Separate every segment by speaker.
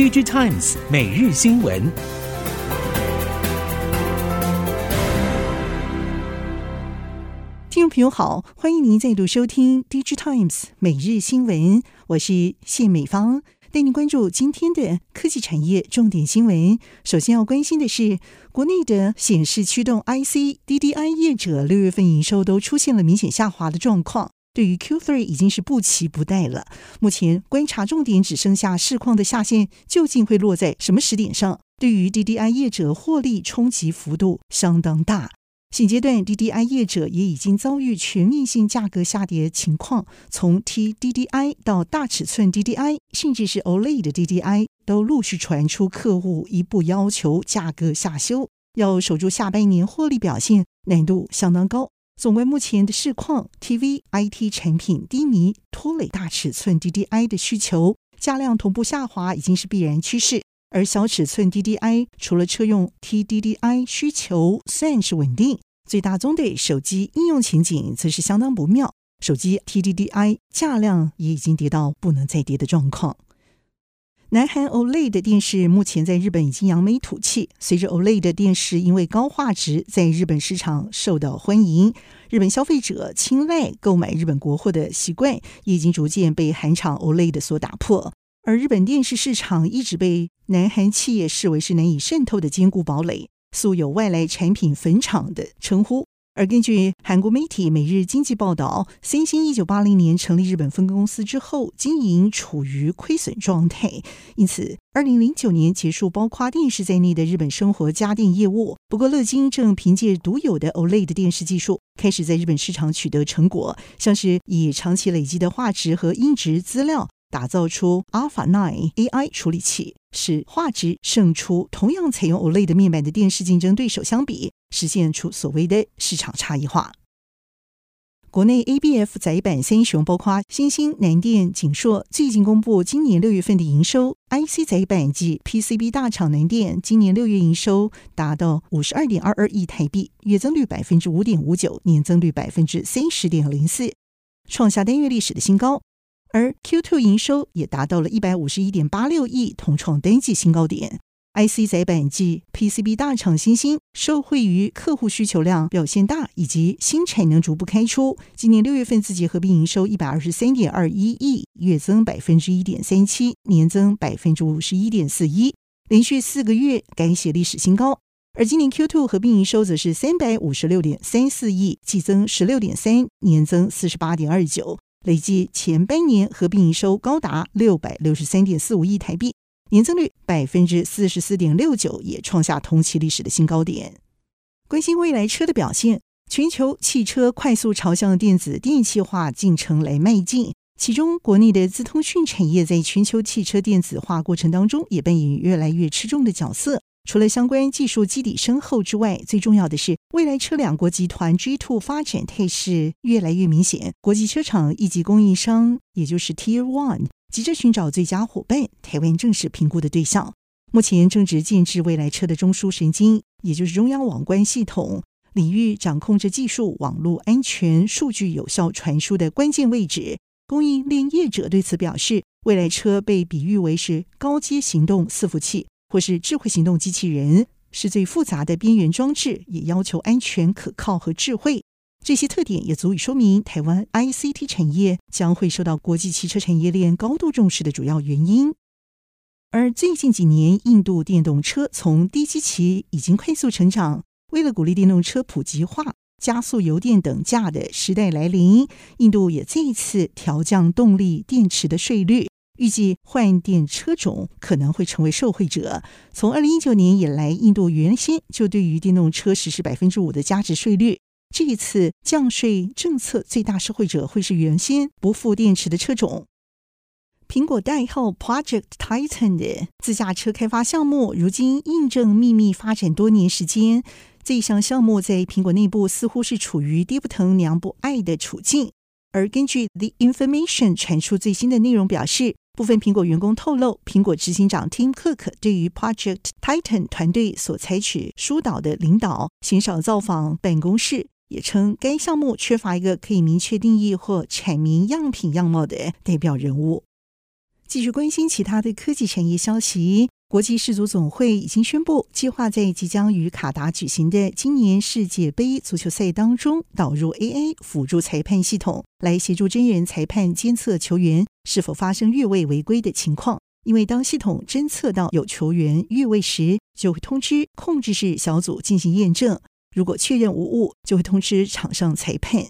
Speaker 1: Digitimes 每日新闻。
Speaker 2: 听众朋友好，欢迎您再度收听 Digitimes 每日新闻，我是谢美芳，带您关注今天的科技产业重点新闻。首先要关心的是，国内的显示驱动 IC DDI 业者六月份营收都出现了明显下滑的状况。对于 Q3 已经是不期不待了。目前观察重点只剩下市况的下限究竟会落在什么时点上？对于 DDI 业者获利冲击幅度相当大。现阶段 DDI 业者也已经遭遇全面性价格下跌情况，从 TDDI 到大尺寸 DDI，甚至是 OLED 的 DDI，都陆续传出客户一步要求价格下修，要守住下半年获利表现难度相当高。纵观目前的市况，TV IT 产品低迷拖累大尺寸 DDI 的需求，价量同步下滑已经是必然趋势。而小尺寸 DDI 除了车用 TDDI 需求算是稳定，最大宗的手机应用情景则是相当不妙，手机 TDDI 价量也已经跌到不能再跌的状况。南韩 OLED 的电视目前在日本已经扬眉吐气。随着 OLED 的电视因为高画质在日本市场受到欢迎，日本消费者青睐购买日本国货的习惯已经逐渐被韩厂 OLED 所打破。而日本电视市场一直被南韩企业视为是难以渗透的坚固堡垒，素有外来产品坟场的称呼。而根据韩国媒体《每日经济》报道，三星一九八零年成立日本分公司之后，经营处于亏损状态，因此二零零九年结束包括电视在内的日本生活家电业务。不过，乐金正凭借独有的 OLED 电视技术，开始在日本市场取得成果，像是以长期累积的画质和音质资料。打造出 Alpha 9 AI 处理器，使画质胜出同样采用 OLED 面板的电视竞争对手相比，实现出所谓的市场差异化。国内 ABF 载板三雄包括新兴、南电、景硕，最近公布今年六月份的营收。IC 载板及 PCB 大厂南电今年六月营收达到五十二点二二亿台币，月增率百分之五点五九，年增率百分之三十点零四，创下单月历史的新高。而 Q2 营收也达到了一百五十一点八六亿，同创单季新高点。IC 载板及 PCB 大厂欣兴受惠于客户需求量表现大，以及新产能逐步开出，今年六月份自己合并营收一百二十三点二一亿，月增百分之一点三七，年增百分之五十一点四一，连续四个月改写历史新高。而今年 Q2 合并营收则是三百五十六点三四亿，季增十六点三，年增四十八点二九。累计前半年合并营收高达六百六十三点四五亿台币，年增率百分之四十四点六九，也创下同期历史的新高点。关心未来车的表现，全球汽车快速朝向电子电气化进程来迈进，其中国内的资通讯产业在全球汽车电子化过程当中也扮演越来越吃重的角色。除了相关技术基底深厚之外，最重要的是，未来车两国集团 G Two 发展态势越来越明显。国际车厂一级供应商，也就是 Tier One，急着寻找最佳伙伴，台湾正是评估的对象。目前正值建置未来车的中枢神经，也就是中央网关系统领域，掌控着技术、网络安全、数据有效传输的关键位置。供应链业者对此表示，未来车被比喻为是高阶行动伺服器。或是智慧行动机器人是最复杂的边缘装置，也要求安全、可靠和智慧。这些特点也足以说明台湾 ICT 产业将会受到国际汽车产业链高度重视的主要原因。而最近几年，印度电动车从低基期已经快速成长。为了鼓励电动车普及化、加速油电等价的时代来临，印度也再一次调降动力电池的税率。预计换电车种可能会成为受惠者。从二零一九年以来，印度原先就对于电动车实施百分之五的加值税率。这一次降税政策最大受惠者会是原先不附电池的车种。苹果代号 Project Titan 的自驾车开发项目，如今印证秘密发展多年时间。这一项项目在苹果内部似乎是处于爹不疼娘不爱的处境。而根据 The Information 传出最新的内容表示。部分苹果员工透露，苹果执行长 Tim Cook 对于 Project Titan 团队所采取疏导的领导，鲜少造访办公室，也称该项目缺乏一个可以明确定义或阐明样品样貌的代表人物。继续关心其他的科技产业消息。国际世足总会已经宣布，计划在即将于卡达举行的今年世界杯足球赛当中导入 AI 辅助裁判系统，来协助真人裁判监测球员是否发生越位违规的情况。因为当系统侦测到有球员越位时，就会通知控制室小组进行验证。如果确认无误，就会通知场上裁判。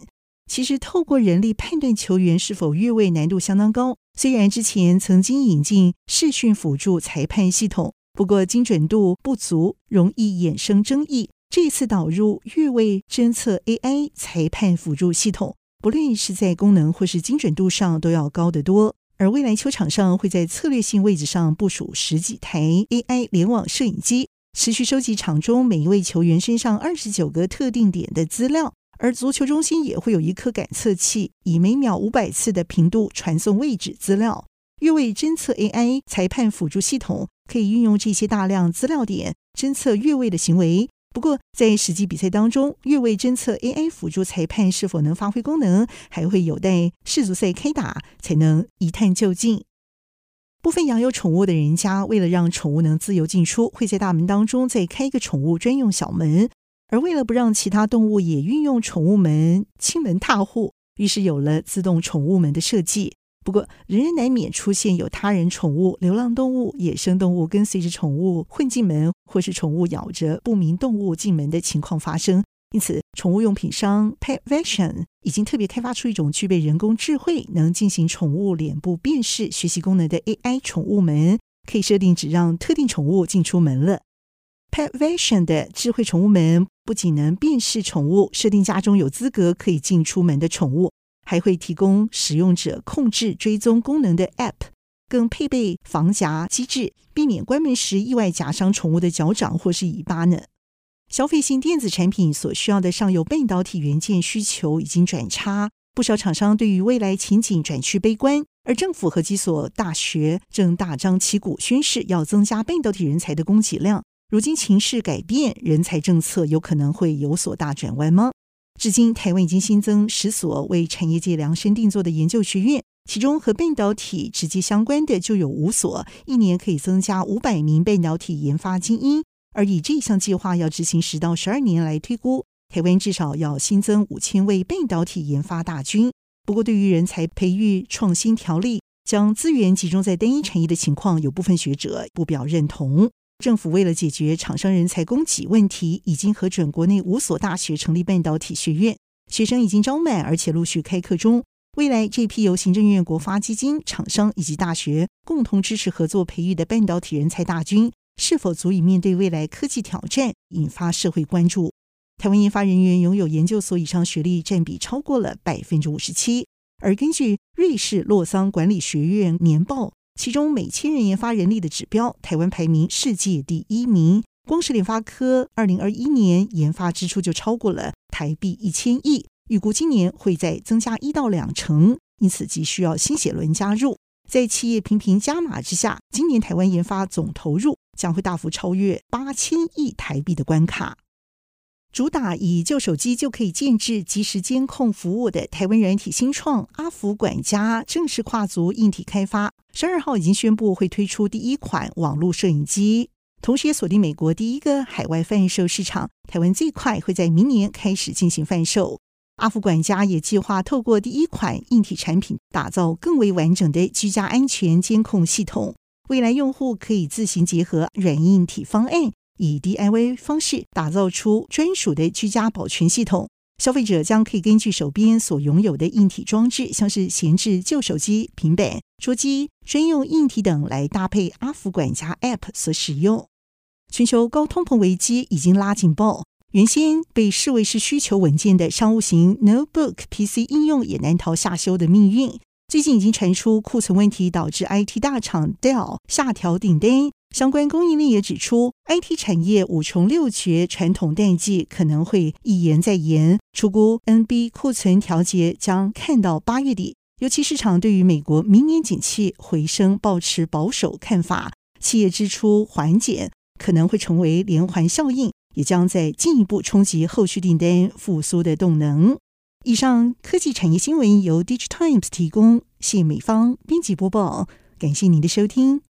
Speaker 2: 其实，透过人力判断球员是否越位难度相当高。虽然之前曾经引进视讯辅助裁判系统，不过精准度不足，容易衍生争议。这次导入越位侦测 AI 裁判辅助系统，不论是在功能或是精准度上都要高得多。而未来球场上会在策略性位置上部署十几台 AI 联网摄影机，持续收集场中每一位球员身上二十九个特定点的资料。而足球中心也会有一颗感测器，以每秒五百次的频度传送位置资料。越位侦测 AI 裁判辅助系统可以运用这些大量资料点侦测越位的行为。不过，在实际比赛当中，越位侦测 AI 辅助裁判是否能发挥功能，还会有待世足赛开打才能一探究竟。部分养有宠物的人家，为了让宠物能自由进出，会在大门当中再开一个宠物专用小门。而为了不让其他动物也运用宠物门亲门踏户，于是有了自动宠物门的设计。不过，仍然难免出现有他人宠物、流浪动物、野生动物跟随着宠物混进门，或是宠物咬着不明动物进门的情况发生。因此，宠物用品商 PetVation 已经特别开发出一种具备人工智慧、能进行宠物脸部辨识学习功能的 AI 宠物门，可以设定只让特定宠物进出门了。PetVision 的智慧宠物门不仅能辨识宠物，设定家中有资格可以进出门的宠物，还会提供使用者控制追踪功能的 App，更配备防夹机制，避免关门时意外夹伤宠物的脚掌或是尾巴呢。消费性电子产品所需要的上游半导体元件需求已经转差，不少厂商对于未来前景转趋悲观，而政府和几所大学正大张旗鼓宣示要增加半导体人才的供给量。如今情势改变，人才政策有可能会有所大转弯吗？至今，台湾已经新增十所为产业界量身定做的研究学院，其中和半导体直接相关的就有五所，一年可以增加五百名半导体研发精英。而以这项计划要执行十到十二年来推估，台湾至少要新增五千位半导体研发大军。不过，对于人才培育创新条例将资源集中在单一产业的情况，有部分学者不表认同。政府为了解决厂商人才供给问题，已经核准国内五所大学成立半导体学院，学生已经招满，而且陆续开课中。未来这批由行政院国发基金、厂商以及大学共同支持合作培育的半导体人才大军，是否足以面对未来科技挑战，引发社会关注？台湾研发人员拥有研究所以上学历占比超过了百分之五十七，而根据瑞士洛桑管理学院年报。其中每千人研发人力的指标，台湾排名世界第一名。光是联发科，二零二一年研发支出就超过了台币一千亿，预估今年会再增加一到两成，因此急需要新血轮加入。在企业频频加码之下，今年台湾研发总投入将会大幅超越八千亿台币的关卡。主打以旧手机就可以建置即时监控服务的台湾软体新创阿福管家正式跨足硬体开发，十二号已经宣布会推出第一款网络摄影机，同时也锁定美国第一个海外贩售市场，台湾最快会在明年开始进行贩售。阿福管家也计划透过第一款硬体产品，打造更为完整的居家安全监控系统，未来用户可以自行结合软硬体方案。以 DIY 方式打造出专属的居家保全系统，消费者将可以根据手边所拥有的硬体装置，像是闲置旧手机、平板、桌机、专用硬体等，来搭配阿福管家 App 所使用。全球高通膨危机已经拉警报，原先被视为是需求稳健的商务型 Notebook PC 应用也难逃下修的命运。最近已经传出库存问题导致 IT 大厂 Dell 下调订单。相关供应链也指出，IT 产业五穷六绝，传统淡季可能会一延再延。初估 NB 库存调节将看到八月底。尤其市场对于美国明年景气回升抱持保守看法，企业支出缓减可能会成为连环效应，也将在进一步冲击后续订单复苏的动能。以上科技产业新闻由 Digitimes 提供，谢美方编辑播报。感谢您的收听。